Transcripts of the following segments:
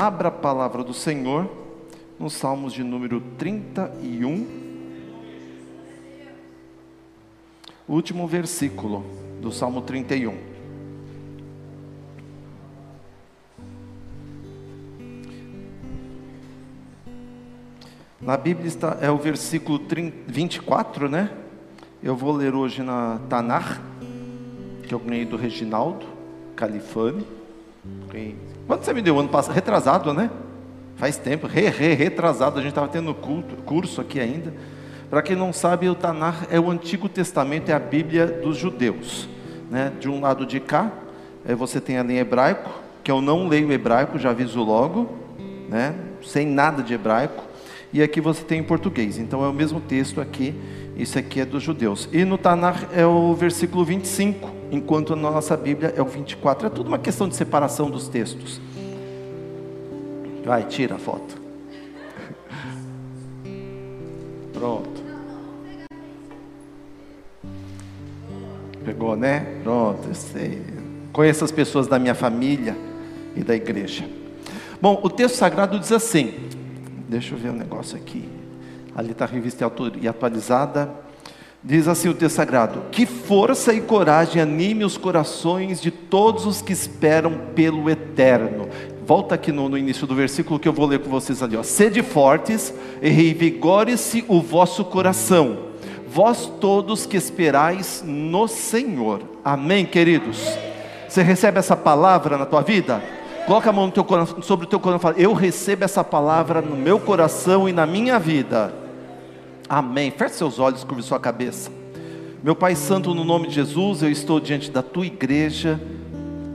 abra a palavra do Senhor nos Salmos de número 31. O último versículo do Salmo 31. Na Bíblia está, é o versículo 30, 24, né? Eu vou ler hoje na Tanar, que eu ganhei do Reginaldo Califani. Quando você me deu ano passado? Retrasado, né? Faz tempo, re, re, retrasado, a gente estava tendo culto, curso aqui ainda. Para quem não sabe, o Tanar é o Antigo Testamento, é a Bíblia dos judeus. Né? De um lado de cá, é, você tem ali em hebraico, que eu não leio hebraico, já aviso logo, né? sem nada de hebraico. E aqui você tem em português, então é o mesmo texto aqui, isso aqui é dos judeus. E no Tanar é o versículo 25, enquanto na nossa Bíblia é o 24. É tudo uma questão de separação dos textos. Vai, tira a foto. Pronto. Pegou, né? Pronto, eu sei. Conheço as pessoas da minha família e da igreja. Bom, o texto sagrado diz assim. Deixa eu ver um negócio aqui. Ali está a revista e atualizada. Diz assim o texto sagrado: Que força e coragem anime os corações de todos os que esperam pelo eterno. Volta aqui no, no início do versículo que eu vou ler com vocês ali. Ó. Sede fortes e revigore-se o vosso coração, vós todos que esperais no Senhor. Amém, queridos? Você recebe essa palavra na tua vida? Coloca a mão teu sobre o teu coração e fala: Eu recebo essa palavra no meu coração e na minha vida. Amém. Feche seus olhos, curve sua cabeça. Meu Pai Santo, no nome de Jesus, eu estou diante da tua igreja.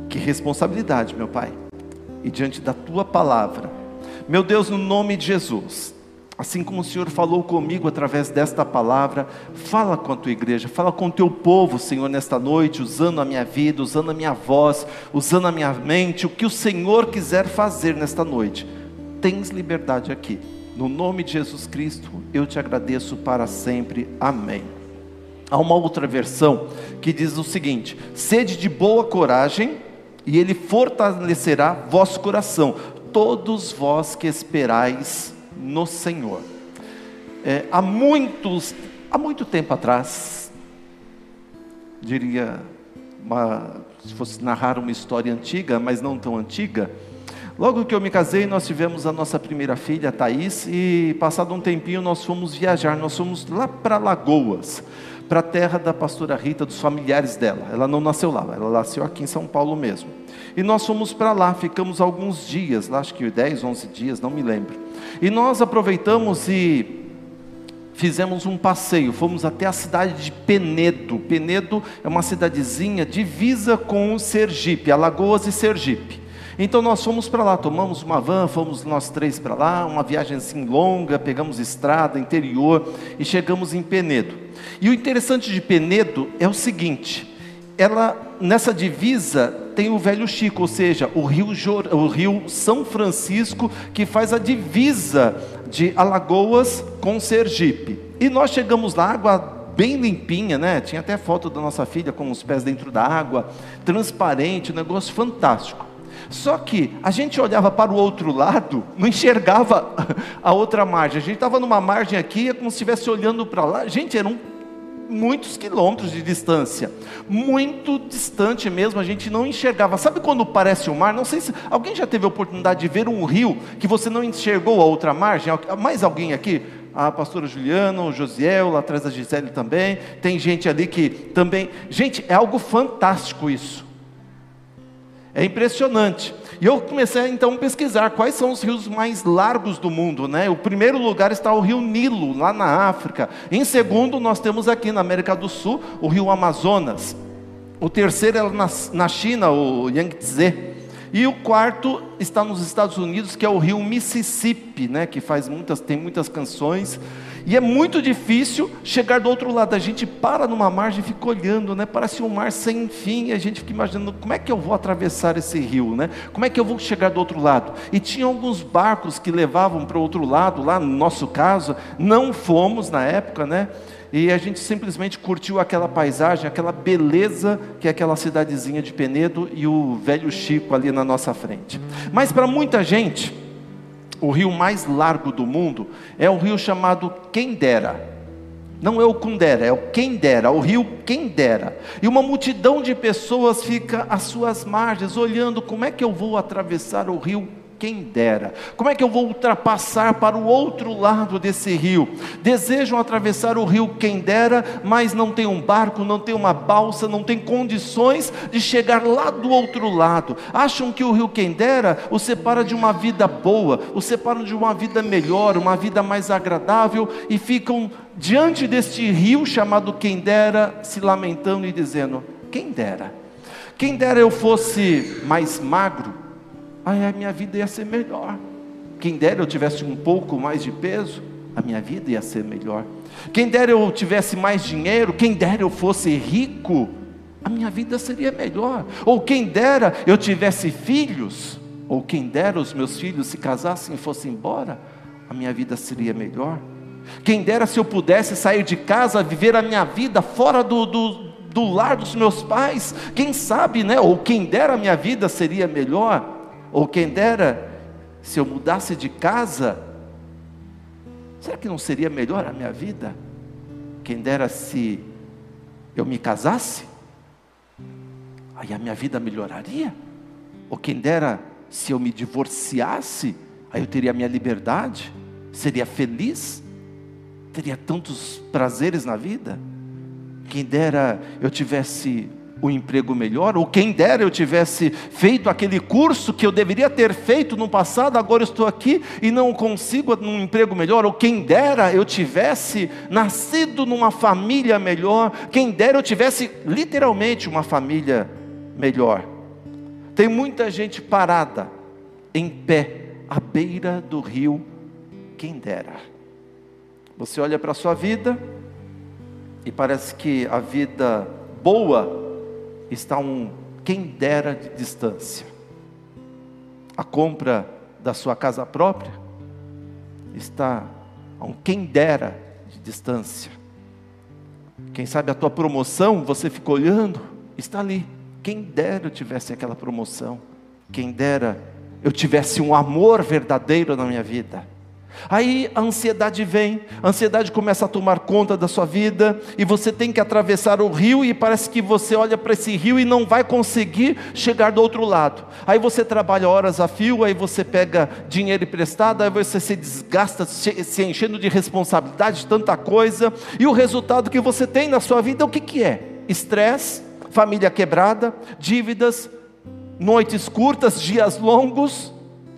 Que responsabilidade, meu Pai. E diante da tua palavra. Meu Deus, no nome de Jesus. Assim como o Senhor falou comigo através desta palavra, fala com a tua igreja, fala com o teu povo, Senhor, nesta noite, usando a minha vida, usando a minha voz, usando a minha mente, o que o Senhor quiser fazer nesta noite. Tens liberdade aqui. No nome de Jesus Cristo, eu te agradeço para sempre. Amém. Há uma outra versão que diz o seguinte: sede de boa coragem, e ele fortalecerá vosso coração, todos vós que esperais no Senhor. É, há muitos, há muito tempo atrás, diria, uma, se fosse narrar uma história antiga, mas não tão antiga, Logo que eu me casei, nós tivemos a nossa primeira filha, a Thaís, e passado um tempinho nós fomos viajar, nós fomos lá para Lagoas, para a terra da pastora Rita, dos familiares dela. Ela não nasceu lá, ela nasceu aqui em São Paulo mesmo. E nós fomos para lá, ficamos alguns dias, lá acho que 10, 11 dias, não me lembro. E nós aproveitamos e fizemos um passeio, fomos até a cidade de Penedo. Penedo é uma cidadezinha divisa com Sergipe, Alagoas e Sergipe. Então nós fomos para lá, tomamos uma van, fomos nós três para lá, uma viagem assim longa, pegamos estrada, interior e chegamos em Penedo. E o interessante de Penedo é o seguinte: ela nessa divisa tem o Velho Chico, ou seja, o rio, o rio São Francisco que faz a divisa de Alagoas com Sergipe. E nós chegamos lá, água bem limpinha, né? Tinha até foto da nossa filha com os pés dentro da água, transparente, um negócio fantástico. Só que a gente olhava para o outro lado, não enxergava a outra margem. A gente estava numa margem aqui, é como se estivesse olhando para lá. Gente, eram muitos quilômetros de distância, muito distante mesmo, a gente não enxergava. Sabe quando parece o mar? Não sei se alguém já teve a oportunidade de ver um rio que você não enxergou a outra margem. Mais alguém aqui? A pastora Juliana, o Josiel, lá atrás da Gisele também. Tem gente ali que também. Gente, é algo fantástico isso. É impressionante. E eu comecei então a pesquisar quais são os rios mais largos do mundo, né? O primeiro lugar está o Rio Nilo, lá na África. Em segundo, nós temos aqui na América do Sul o Rio Amazonas. O terceiro é na, na China, o Yangtze. E o quarto está nos Estados Unidos, que é o Rio Mississippi, né? Que faz muitas, tem muitas canções. E é muito difícil chegar do outro lado. A gente para numa margem e fica olhando, né? Parece um mar sem fim. E a gente fica imaginando como é que eu vou atravessar esse rio, né? Como é que eu vou chegar do outro lado? E tinha alguns barcos que levavam para o outro lado. Lá no nosso caso, não fomos na época, né? e a gente simplesmente curtiu aquela paisagem, aquela beleza que é aquela cidadezinha de Penedo e o velho Chico ali na nossa frente. Mas para muita gente, o rio mais largo do mundo é o rio chamado Quendera. Não é o Kundera, é o Quendera, o rio Quendera. E uma multidão de pessoas fica às suas margens, olhando como é que eu vou atravessar o rio quem dera. Como é que eu vou ultrapassar para o outro lado desse rio? Desejam atravessar o rio quem dera, mas não tem um barco, não tem uma balsa, não tem condições de chegar lá do outro lado. Acham que o rio quem dera o separa de uma vida boa, o separa de uma vida melhor, uma vida mais agradável e ficam diante deste rio chamado quem dera, se lamentando e dizendo: quem dera. Quem dera eu fosse mais magro, aí a minha vida ia ser melhor. Quem dera eu tivesse um pouco mais de peso, a minha vida ia ser melhor. Quem dera eu tivesse mais dinheiro, quem dera eu fosse rico, a minha vida seria melhor. Ou quem dera eu tivesse filhos, ou quem dera os meus filhos se casassem e fossem embora, a minha vida seria melhor. Quem dera se eu pudesse sair de casa, viver a minha vida fora do, do, do lar dos meus pais, quem sabe, né? Ou quem dera a minha vida seria melhor. Ou quem dera, se eu mudasse de casa, será que não seria melhor a minha vida? Quem dera se eu me casasse, aí a minha vida melhoraria? Ou quem dera se eu me divorciasse, aí eu teria a minha liberdade, seria feliz, teria tantos prazeres na vida? Quem dera eu tivesse um emprego melhor, ou quem dera eu tivesse feito aquele curso que eu deveria ter feito no passado, agora estou aqui e não consigo um emprego melhor, ou quem dera eu tivesse nascido numa família melhor, quem dera eu tivesse literalmente uma família melhor. Tem muita gente parada, em pé, à beira do rio, quem dera. Você olha para a sua vida e parece que a vida boa está um quem dera de distância. A compra da sua casa própria está a um quem dera de distância. Quem sabe a tua promoção, você fica olhando, está ali. Quem dera eu tivesse aquela promoção. Quem dera eu tivesse um amor verdadeiro na minha vida. Aí a ansiedade vem, a ansiedade começa a tomar conta da sua vida, e você tem que atravessar o rio, e parece que você olha para esse rio e não vai conseguir chegar do outro lado. Aí você trabalha horas a fio, aí você pega dinheiro emprestado, aí você se desgasta, se enchendo de responsabilidade, tanta coisa, e o resultado que você tem na sua vida, o que, que é? Estresse, família quebrada, dívidas, noites curtas, dias longos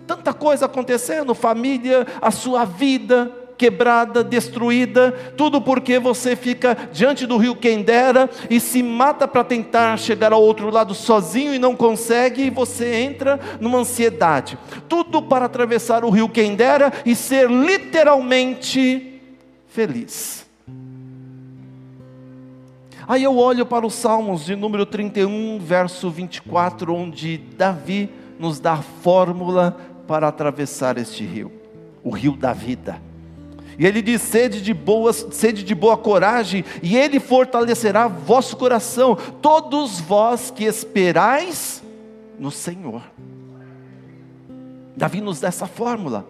tanta coisa acontecendo, família, a sua vida quebrada, destruída, tudo porque você fica diante do rio Quendera e se mata para tentar chegar ao outro lado sozinho e não consegue, e você entra numa ansiedade. Tudo para atravessar o rio Quendera e ser literalmente feliz. Aí eu olho para os Salmos de número 31, verso 24, onde Davi nos dá a fórmula para atravessar este rio, o rio da vida. E ele diz: sede de boa, sede de boa coragem, e ele fortalecerá vosso coração, todos vós que esperais no Senhor. Davi nos dá essa fórmula.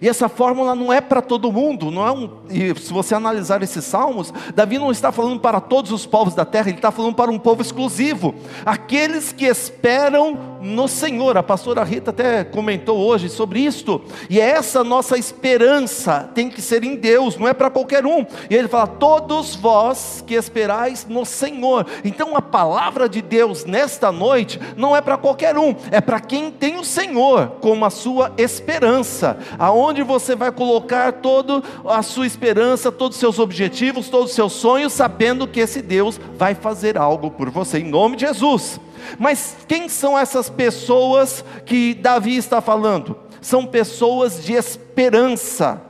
E essa fórmula não é para todo mundo, não é um, e se você analisar esses salmos, Davi não está falando para todos os povos da terra, ele está falando para um povo exclusivo, aqueles que esperam no Senhor. A pastora Rita até comentou hoje sobre isto, e é essa nossa esperança tem que ser em Deus, não é para qualquer um. E ele fala: todos vós que esperais no Senhor. Então a palavra de Deus nesta noite não é para qualquer um, é para quem tem o Senhor como a sua esperança. Aonde onde você vai colocar toda a sua esperança, todos os seus objetivos, todos os seus sonhos, sabendo que esse Deus vai fazer algo por você, em nome de Jesus. Mas quem são essas pessoas que Davi está falando? São pessoas de esperança,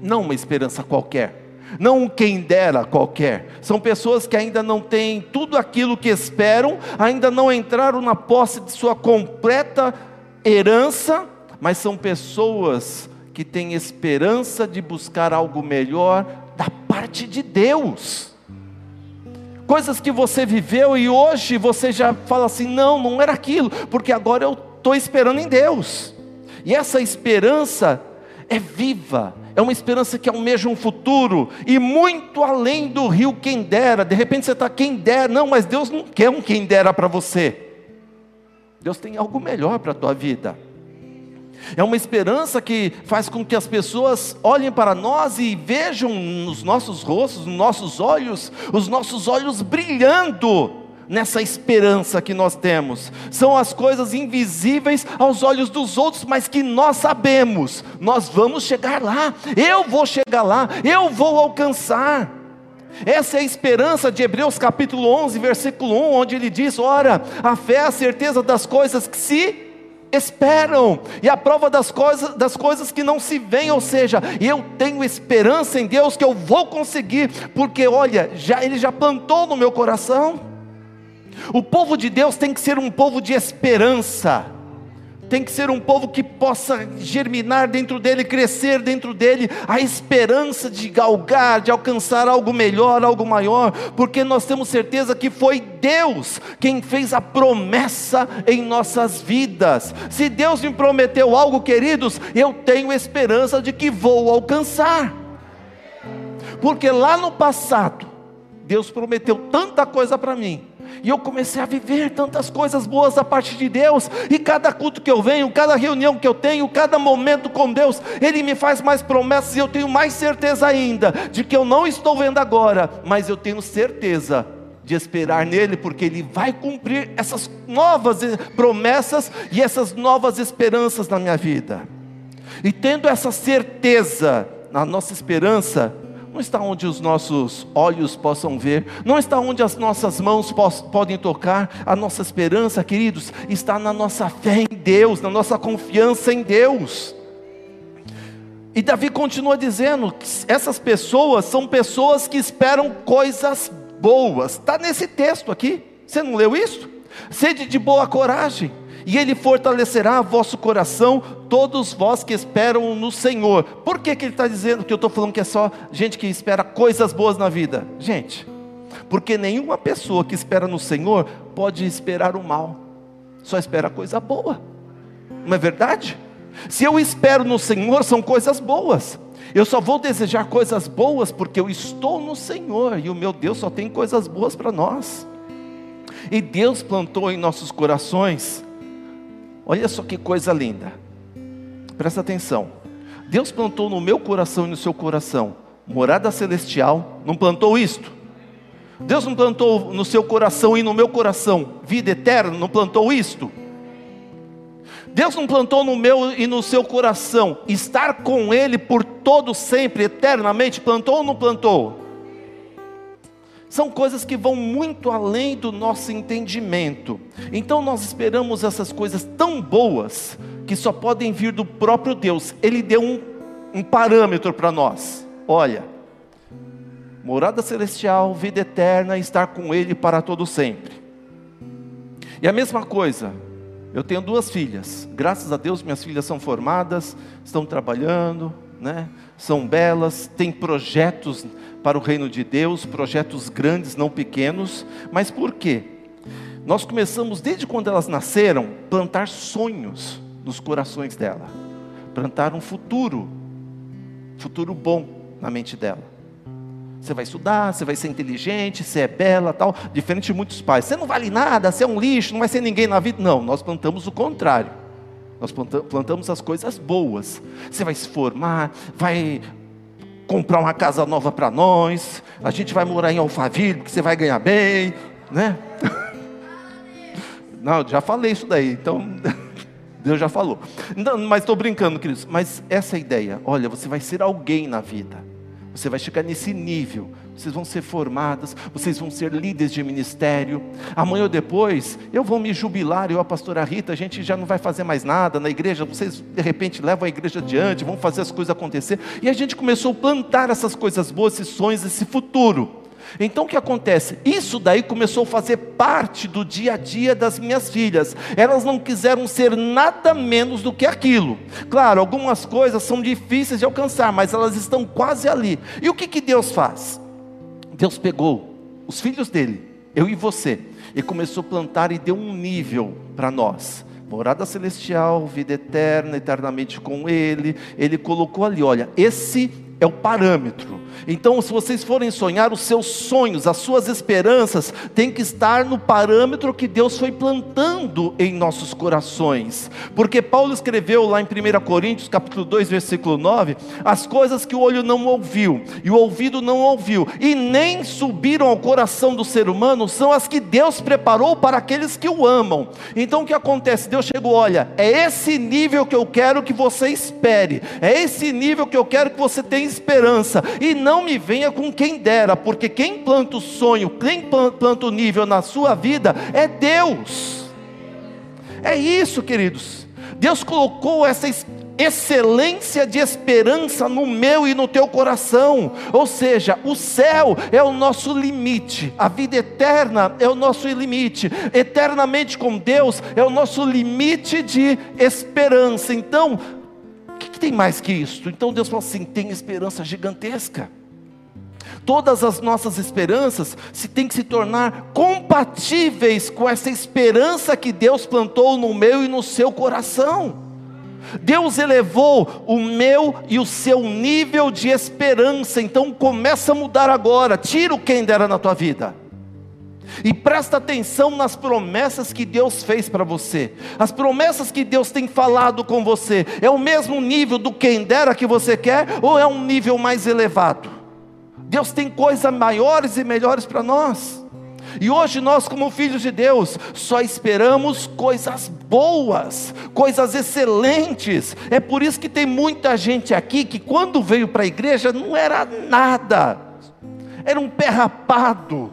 não uma esperança qualquer, não quem dera qualquer, são pessoas que ainda não têm tudo aquilo que esperam, ainda não entraram na posse de sua completa herança, mas são pessoas que têm esperança de buscar algo melhor da parte de Deus. Coisas que você viveu e hoje você já fala assim: não, não era aquilo, porque agora eu estou esperando em Deus. E essa esperança é viva, é uma esperança que almeja um futuro e muito além do rio quem dera. De repente você está quem dera, não, mas Deus não quer um quem dera para você. Deus tem algo melhor para a tua vida. É uma esperança que faz com que as pessoas olhem para nós e vejam nos nossos rostos, nos nossos olhos, os nossos olhos brilhando nessa esperança que nós temos. São as coisas invisíveis aos olhos dos outros, mas que nós sabemos, nós vamos chegar lá. Eu vou chegar lá, eu vou alcançar. Essa é a esperança de Hebreus capítulo 11, versículo 1, onde ele diz: Ora, a fé é a certeza das coisas que se esperam, e a prova das coisas, das coisas que não se veem, ou seja, eu tenho esperança em Deus que eu vou conseguir, porque olha, já, Ele já plantou no meu coração. O povo de Deus tem que ser um povo de esperança tem que ser um povo que possa germinar dentro dele, crescer dentro dele, a esperança de galgar, de alcançar algo melhor, algo maior, porque nós temos certeza que foi Deus quem fez a promessa em nossas vidas. Se Deus me prometeu algo, queridos, eu tenho esperança de que vou alcançar, porque lá no passado, Deus prometeu tanta coisa para mim e eu comecei a viver tantas coisas boas da parte de Deus. E cada culto que eu venho, cada reunião que eu tenho, cada momento com Deus, Ele me faz mais promessas e eu tenho mais certeza ainda de que eu não estou vendo agora, mas eu tenho certeza de esperar nele, porque ele vai cumprir essas novas promessas e essas novas esperanças na minha vida. E tendo essa certeza na nossa esperança, não está onde os nossos olhos possam ver, não está onde as nossas mãos podem tocar, a nossa esperança, queridos, está na nossa fé em Deus, na nossa confiança em Deus. E Davi continua dizendo que essas pessoas são pessoas que esperam coisas boas, está nesse texto aqui, você não leu isso? Sede de boa coragem, e Ele fortalecerá vosso coração, todos vós que esperam no Senhor. Por que, que Ele está dizendo que eu estou falando que é só gente que espera coisas boas na vida? Gente, porque nenhuma pessoa que espera no Senhor pode esperar o mal, só espera coisa boa, não é verdade? Se eu espero no Senhor, são coisas boas. Eu só vou desejar coisas boas porque eu estou no Senhor e o meu Deus só tem coisas boas para nós. E Deus plantou em nossos corações Olha só que coisa linda. Presta atenção. Deus plantou no meu coração e no seu coração morada celestial. Não plantou isto? Deus não plantou no seu coração e no meu coração vida eterna? Não plantou isto? Deus não plantou no meu e no seu coração estar com Ele por todo sempre, eternamente? Plantou ou não plantou? São coisas que vão muito além do nosso entendimento. Então nós esperamos essas coisas tão boas que só podem vir do próprio Deus. Ele deu um, um parâmetro para nós. Olha, morada celestial, vida eterna, estar com Ele para todo sempre. E a mesma coisa, eu tenho duas filhas. Graças a Deus minhas filhas são formadas, estão trabalhando, né? São belas, têm projetos para o reino de Deus, projetos grandes, não pequenos. Mas por quê? Nós começamos, desde quando elas nasceram, plantar sonhos nos corações dela, plantar um futuro, futuro bom na mente dela. Você vai estudar, você vai ser inteligente, você é bela, tal, diferente de muitos pais. Você não vale nada, você é um lixo, não vai ser ninguém na vida. Não, nós plantamos o contrário. Nós plantamos as coisas boas. Você vai se formar, vai comprar uma casa nova para nós, a gente vai morar em Alphaville, porque você vai ganhar bem, né? Não, já falei isso daí, então Deus já falou. Não, mas estou brincando, queridos. Mas essa é ideia. Olha, você vai ser alguém na vida. Você vai chegar nesse nível. Vocês vão ser formadas, vocês vão ser líderes de ministério. Amanhã ou depois, eu vou me jubilar, eu, a pastora Rita, a gente já não vai fazer mais nada na igreja. Vocês, de repente, levam a igreja adiante, vão fazer as coisas acontecer. E a gente começou a plantar essas coisas boas, esses sonhos, esse futuro. Então o que acontece? Isso daí começou a fazer parte do dia a dia das minhas filhas. Elas não quiseram ser nada menos do que aquilo. Claro, algumas coisas são difíceis de alcançar, mas elas estão quase ali. E o que, que Deus faz? Deus pegou os filhos dele, eu e você, e começou a plantar e deu um nível para nós morada celestial, vida eterna, eternamente com Ele. Ele colocou ali: olha, esse é o parâmetro. Então, se vocês forem sonhar, os seus sonhos, as suas esperanças, têm que estar no parâmetro que Deus foi plantando em nossos corações. Porque Paulo escreveu lá em 1 Coríntios, capítulo 2, versículo 9, as coisas que o olho não ouviu, e o ouvido não ouviu, e nem subiram ao coração do ser humano, são as que Deus preparou para aqueles que o amam. Então o que acontece? Deus chegou, olha, é esse nível que eu quero que você espere, é esse nível que eu quero que você tenha esperança, e não me venha com quem dera, porque quem planta o sonho, quem planta o nível na sua vida é Deus. É isso, queridos. Deus colocou essa excelência de esperança no meu e no teu coração. Ou seja, o céu é o nosso limite, a vida eterna é o nosso limite, eternamente com Deus é o nosso limite de esperança. Então, o que, que tem mais que isso? Então Deus fala assim: tem esperança gigantesca. Todas as nossas esperanças se têm que se tornar compatíveis com essa esperança que Deus plantou no meu e no seu coração. Deus elevou o meu e o seu nível de esperança, então começa a mudar agora. Tira o quem dera na tua vida. E presta atenção nas promessas que Deus fez para você. As promessas que Deus tem falado com você. É o mesmo nível do quem dera que você quer ou é um nível mais elevado? Deus tem coisas maiores e melhores para nós. E hoje nós, como filhos de Deus, só esperamos coisas boas, coisas excelentes. É por isso que tem muita gente aqui que, quando veio para a igreja, não era nada, era um pé rapado,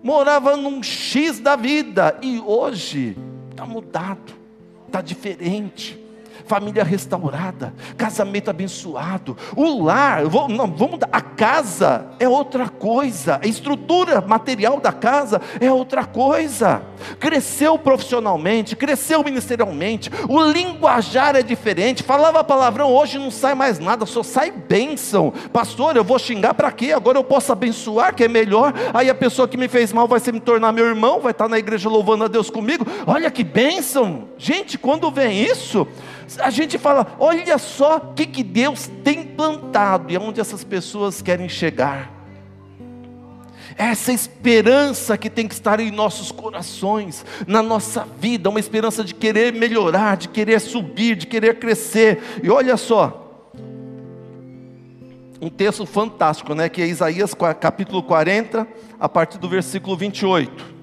morava num X da vida, e hoje está mudado, está diferente família restaurada, casamento abençoado, o lar, vou, não, vamos a casa é outra coisa, a estrutura material da casa é outra coisa. Cresceu profissionalmente, cresceu ministerialmente, o linguajar é diferente. Falava palavrão, hoje não sai mais nada, só sai bênção. Pastor, eu vou xingar para quê? Agora eu posso abençoar, que é melhor. Aí a pessoa que me fez mal vai se me tornar meu irmão, vai estar na igreja louvando a Deus comigo. Olha que bênção. Gente, quando vem isso, a gente fala: olha só o que, que Deus tem plantado e aonde essas pessoas querem chegar. Essa esperança que tem que estar em nossos corações, na nossa vida, uma esperança de querer melhorar, de querer subir, de querer crescer. E olha só, um texto fantástico, né? Que é Isaías capítulo 40, a partir do versículo 28.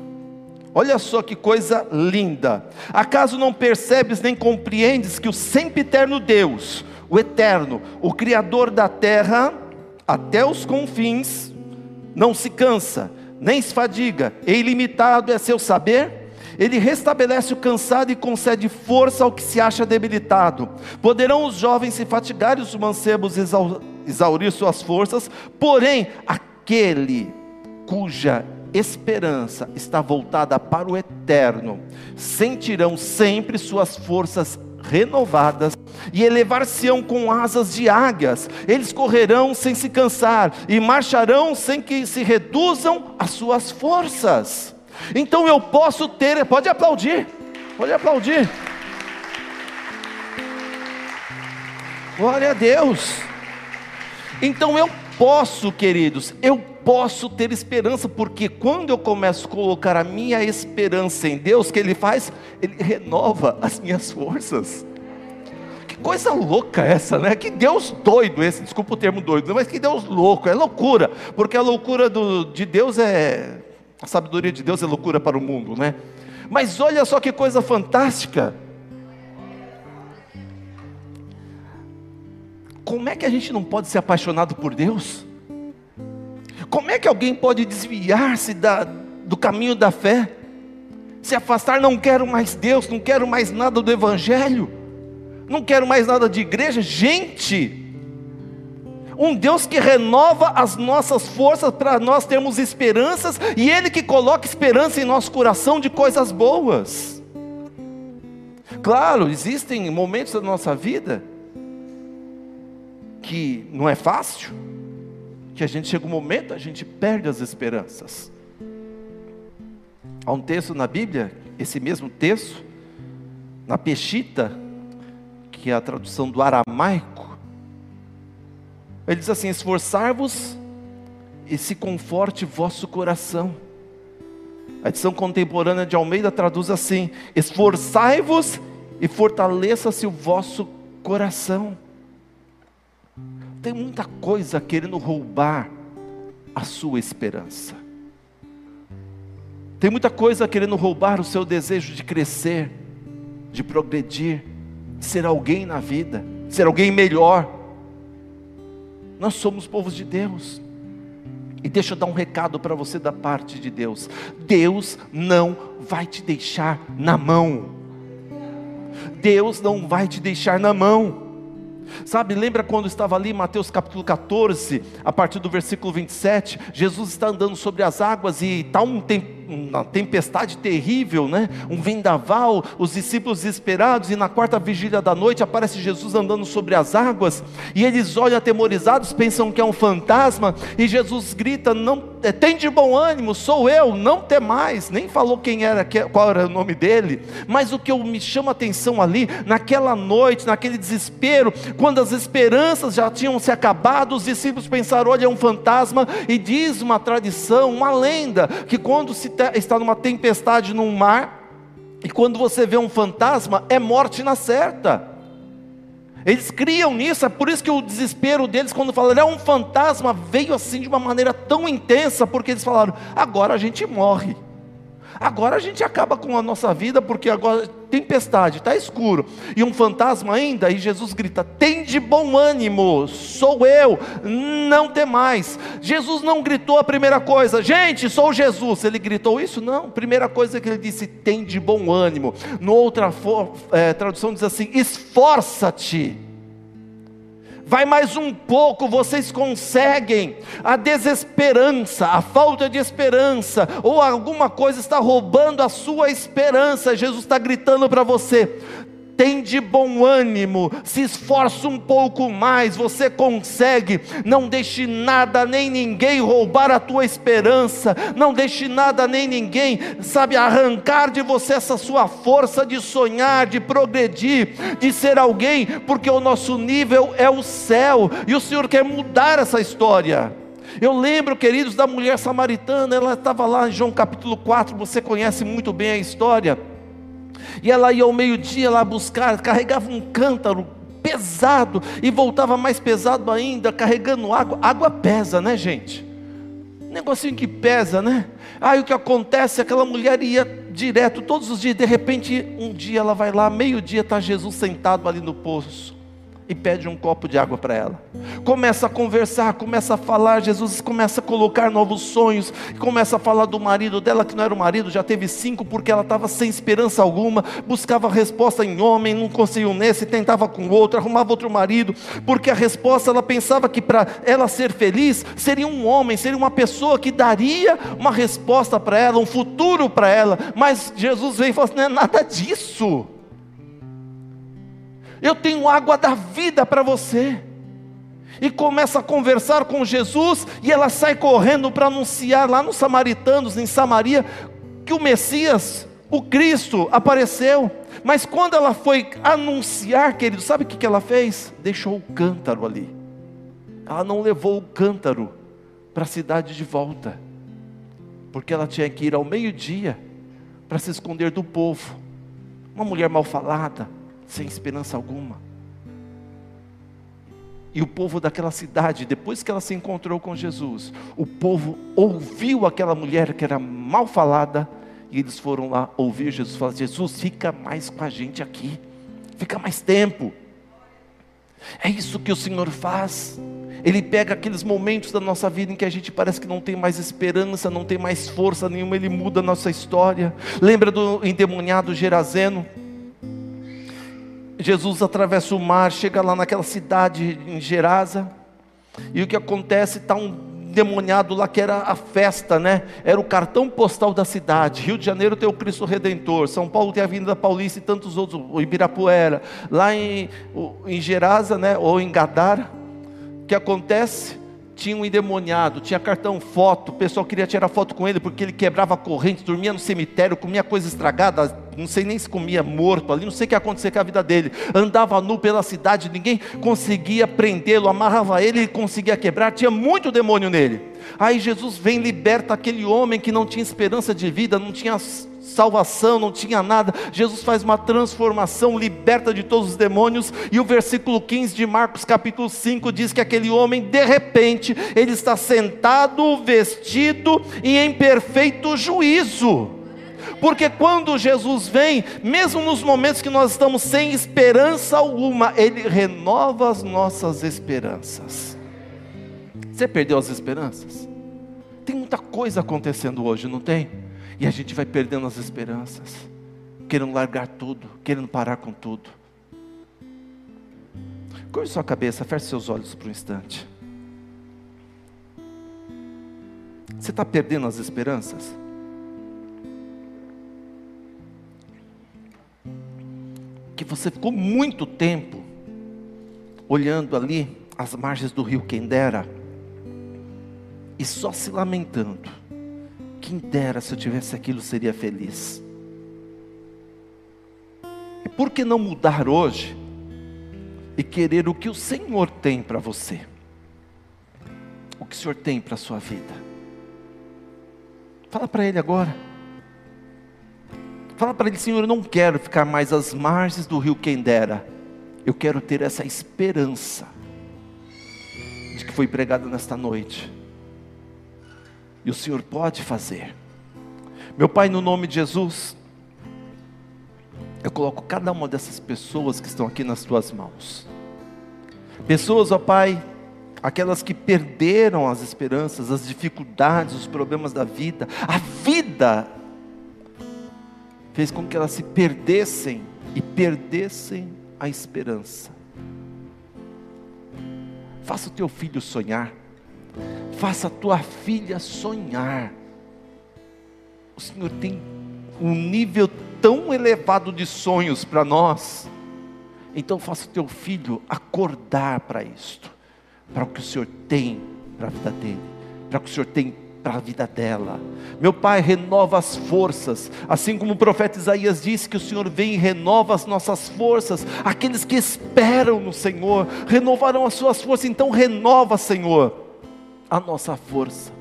Olha só que coisa linda. Acaso não percebes nem compreendes que o sempre eterno Deus, o eterno, o Criador da terra, até os confins, não se cansa, nem se fadiga, e ilimitado é seu saber? Ele restabelece o cansado e concede força ao que se acha debilitado. Poderão os jovens se fatigar e os mancebos exaurir suas forças, porém, aquele cuja esperança está voltada para o eterno, sentirão sempre suas forças renovadas e elevar-se-ão com asas de águias. Eles correrão sem se cansar e marcharão sem que se reduzam as suas forças. Então eu posso ter, pode aplaudir, pode aplaudir. Glória a Deus. Então eu posso, queridos, eu posso ter esperança, porque quando eu começo a colocar a minha esperança em Deus, o que Ele faz? Ele renova as minhas forças. Que coisa louca essa, né? Que Deus doido esse, desculpa o termo doido, mas que Deus louco, é loucura, porque a loucura do, de Deus é, a sabedoria de Deus é loucura para o mundo, né? Mas olha só que coisa fantástica. Como é que a gente não pode ser apaixonado por Deus? Como é que alguém pode desviar-se do caminho da fé? Se afastar, não quero mais Deus, não quero mais nada do Evangelho, não quero mais nada de igreja. Gente, Um Deus que renova as nossas forças para nós termos esperanças e Ele que coloca esperança em nosso coração de coisas boas. Claro, existem momentos da nossa vida que não é fácil, que a gente chega um momento, a gente perde as esperanças. Há um texto na Bíblia, esse mesmo texto, na Peshita, que é a tradução do aramaico, ele diz assim: Esforçar-vos e se conforte vosso coração. A edição contemporânea de Almeida traduz assim: Esforçai-vos e fortaleça-se o vosso coração. Tem muita coisa querendo roubar a sua esperança. Tem muita coisa querendo roubar o seu desejo de crescer, de progredir, de ser alguém na vida, de ser alguém melhor. Nós somos povos de Deus. E deixa eu dar um recado para você da parte de Deus: Deus não vai te deixar na mão. Deus não vai te deixar na mão. Sabe, lembra quando estava ali, Mateus capítulo 14, a partir do versículo 27, Jesus está andando sobre as águas e está um tempo uma tempestade terrível, né? um vendaval, os discípulos desesperados, e na quarta vigília da noite aparece Jesus andando sobre as águas, e eles olham atemorizados, pensam que é um fantasma, e Jesus grita: não, tem de bom ânimo, sou eu, não tem mais, nem falou quem era, qual era o nome dele, mas o que eu, me chama atenção ali, naquela noite, naquele desespero, quando as esperanças já tinham se acabado, os discípulos pensaram: olha, é um fantasma, e diz uma tradição, uma lenda, que quando se está numa tempestade num mar, e quando você vê um fantasma, é morte na certa. Eles criam nisso, é por isso que o desespero deles, quando falaram, é um fantasma, veio assim de uma maneira tão intensa, porque eles falaram, agora a gente morre. Agora a gente acaba com a nossa vida, porque agora tempestade, está escuro, e um fantasma ainda, e Jesus grita: tem de bom ânimo, sou eu, não tem mais. Jesus não gritou a primeira coisa, gente, sou Jesus. Ele gritou isso? Não, primeira coisa que ele disse: tem de bom ânimo. No outra é, tradução diz assim: esforça-te vai mais um pouco, vocês conseguem. A desesperança, a falta de esperança, ou alguma coisa está roubando a sua esperança. Jesus está gritando para você: tem de bom ânimo, se esforça um pouco mais, você consegue. Não deixe nada nem ninguém roubar a tua esperança, não deixe nada nem ninguém, sabe, arrancar de você essa sua força de sonhar, de progredir, de ser alguém, porque o nosso nível é o céu e o Senhor quer mudar essa história. Eu lembro, queridos, da mulher samaritana, ela estava lá em João capítulo 4, você conhece muito bem a história. E ela ia ao meio-dia lá buscar, carregava um cântaro pesado e voltava mais pesado ainda, carregando água. Água pesa, né, gente? Negocinho que pesa, né? Aí o que acontece? Aquela mulher ia direto todos os dias, de repente, um dia ela vai lá, meio-dia está Jesus sentado ali no poço e pede um copo de água para ela. Começa a conversar, começa a falar, Jesus começa a colocar novos sonhos, começa a falar do marido dela que não era o marido, já teve cinco porque ela estava sem esperança alguma, buscava resposta em homem, não conseguiu nesse, tentava com outro, arrumava outro marido, porque a resposta ela pensava que para ela ser feliz seria um homem, seria uma pessoa que daria uma resposta para ela, um futuro para ela, mas Jesus veio e falou assim: não é nada disso. Eu tenho água da vida para você. E começa a conversar com Jesus, e ela sai correndo para anunciar lá nos Samaritanos, em Samaria, que o Messias, o Cristo, apareceu. Mas quando ela foi anunciar, querido, sabe o que ela fez? Deixou o cântaro ali. Ela não levou o cântaro para a cidade de volta, porque ela tinha que ir ao meio-dia para se esconder do povo. Uma mulher mal falada, sem esperança alguma. E o povo daquela cidade, depois que ela se encontrou com Jesus, o povo ouviu aquela mulher que era mal falada, e eles foram lá ouvir Jesus falar: Jesus, fica mais com a gente aqui, fica mais tempo. É isso que o Senhor faz. Ele pega aqueles momentos da nossa vida em que a gente parece que não tem mais esperança, não tem mais força nenhuma, ele muda a nossa história. Lembra do endemoniado Gerazeno? Jesus atravessa o mar, chega lá naquela cidade em Gerasa, E o que acontece? Está um demoniado lá que era a festa, né? Era o cartão postal da cidade. Rio de Janeiro tem o Cristo Redentor, São Paulo tem a Avenida Paulista e tantos outros, o Ibirapuera. Lá em, em Gerasa, né? Ou em Gadara, o que acontece? Tinha um endemoniado, tinha cartão foto, o pessoal queria tirar foto com ele porque ele quebrava corrente, dormia no cemitério, comia coisa estragada, não sei nem se comia morto ali, não sei o que ia acontecer com a vida dele. Andava nu pela cidade, ninguém conseguia prendê-lo, amarrava ele, ele conseguia quebrar, tinha muito demônio nele. Aí Jesus vem liberta aquele homem que não tinha esperança de vida, não tinha salvação, não tinha nada. Jesus faz uma transformação, liberta de todos os demônios. E o versículo 15 de Marcos, capítulo 5, diz que aquele homem, de repente, ele está sentado, vestido e em perfeito juízo. Porque quando Jesus vem, mesmo nos momentos que nós estamos sem esperança alguma, Ele renova as nossas esperanças. Você perdeu as esperanças? Tem muita coisa acontecendo hoje, não tem? E a gente vai perdendo as esperanças, querendo largar tudo, querendo parar com tudo. Curve sua cabeça, feche seus olhos por um instante. Você está perdendo as esperanças? Que você ficou muito tempo olhando ali as margens do rio Quendera e só se lamentando quem dera se eu tivesse aquilo, seria feliz. E por que não mudar hoje e querer o que o Senhor tem para você? O que o Senhor tem para a sua vida? Fala para Ele agora. Fala para Ele, Senhor, eu não quero ficar mais às margens do rio Quendera. Eu quero ter essa esperança de que foi pregada nesta noite e o Senhor pode fazer. Meu Pai, no nome de Jesus, eu coloco cada uma dessas pessoas que estão aqui nas tuas mãos. Pessoas, ó Pai, aquelas que perderam as esperanças, as dificuldades, os problemas da vida, a vida fez com que elas se perdessem e perdessem a esperança. Faça o teu filho sonhar. Faça a tua filha sonhar. O Senhor tem um nível tão elevado de sonhos para nós. Então faça teu filho acordar para isto, para o que o Senhor tem para a vida dele, para o que o Senhor tem para a vida dela. Meu Pai, renova as forças, assim como o profeta Isaías disse que o Senhor vem e renova as nossas forças. Aqueles que esperam no Senhor renovarão as suas forças. Então renova, Senhor a nossa força,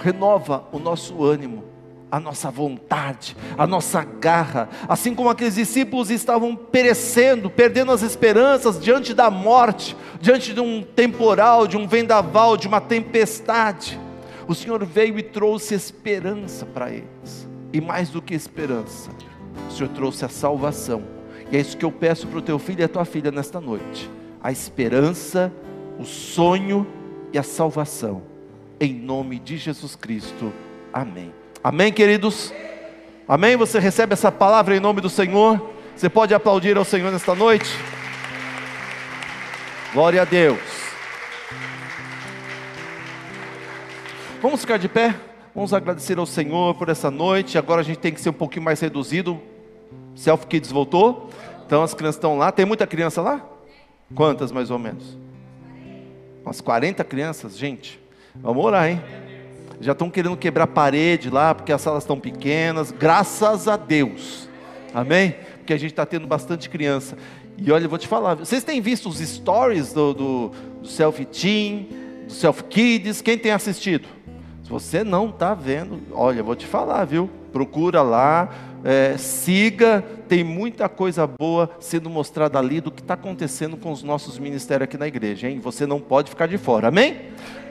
renova o nosso ânimo, a nossa vontade, a nossa garra, assim como aqueles discípulos estavam perecendo, perdendo as esperanças diante da morte, diante de um temporal, de um vendaval, de uma tempestade. O Senhor veio e trouxe esperança para eles, e mais do que esperança, o Senhor trouxe a salvação. E é isso que eu peço para o teu filho e a tua filha nesta noite: a esperança, o sonho e a salvação em nome de Jesus Cristo. Amém. Amém, queridos? Amém? Você recebe essa palavra em nome do Senhor? Você pode aplaudir ao Senhor nesta noite? Glória a Deus. Vamos ficar de pé? Vamos agradecer ao Senhor por essa noite. Agora a gente tem que ser um pouquinho mais reduzido. Self Kids voltou. Então as crianças estão lá. Tem muita criança lá? Quantas mais ou menos? Umas 40 crianças, gente. Vamos orar, hein? Já estão querendo quebrar parede lá, porque as salas estão pequenas. Graças a Deus. Amém? Porque a gente está tendo bastante criança. E olha, eu vou te falar. Vocês têm visto os stories do, do, do Selfie Team, do Selfie Kids? Quem tem assistido? Se você não está vendo, olha, eu vou te falar, viu? Procura lá, é, siga, tem muita coisa boa sendo mostrada ali do que está acontecendo com os nossos ministérios aqui na igreja, hein? Você não pode ficar de fora, amém?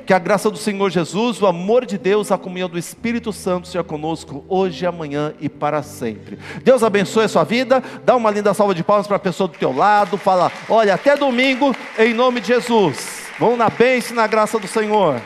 Que a graça do Senhor Jesus, o amor de Deus, a comunhão do Espírito Santo seja conosco hoje, amanhã e para sempre. Deus abençoe a sua vida. Dá uma linda salva de palmas para a pessoa do teu lado. Fala, olha, até domingo, em nome de Jesus. Vamos na bênção e na graça do Senhor.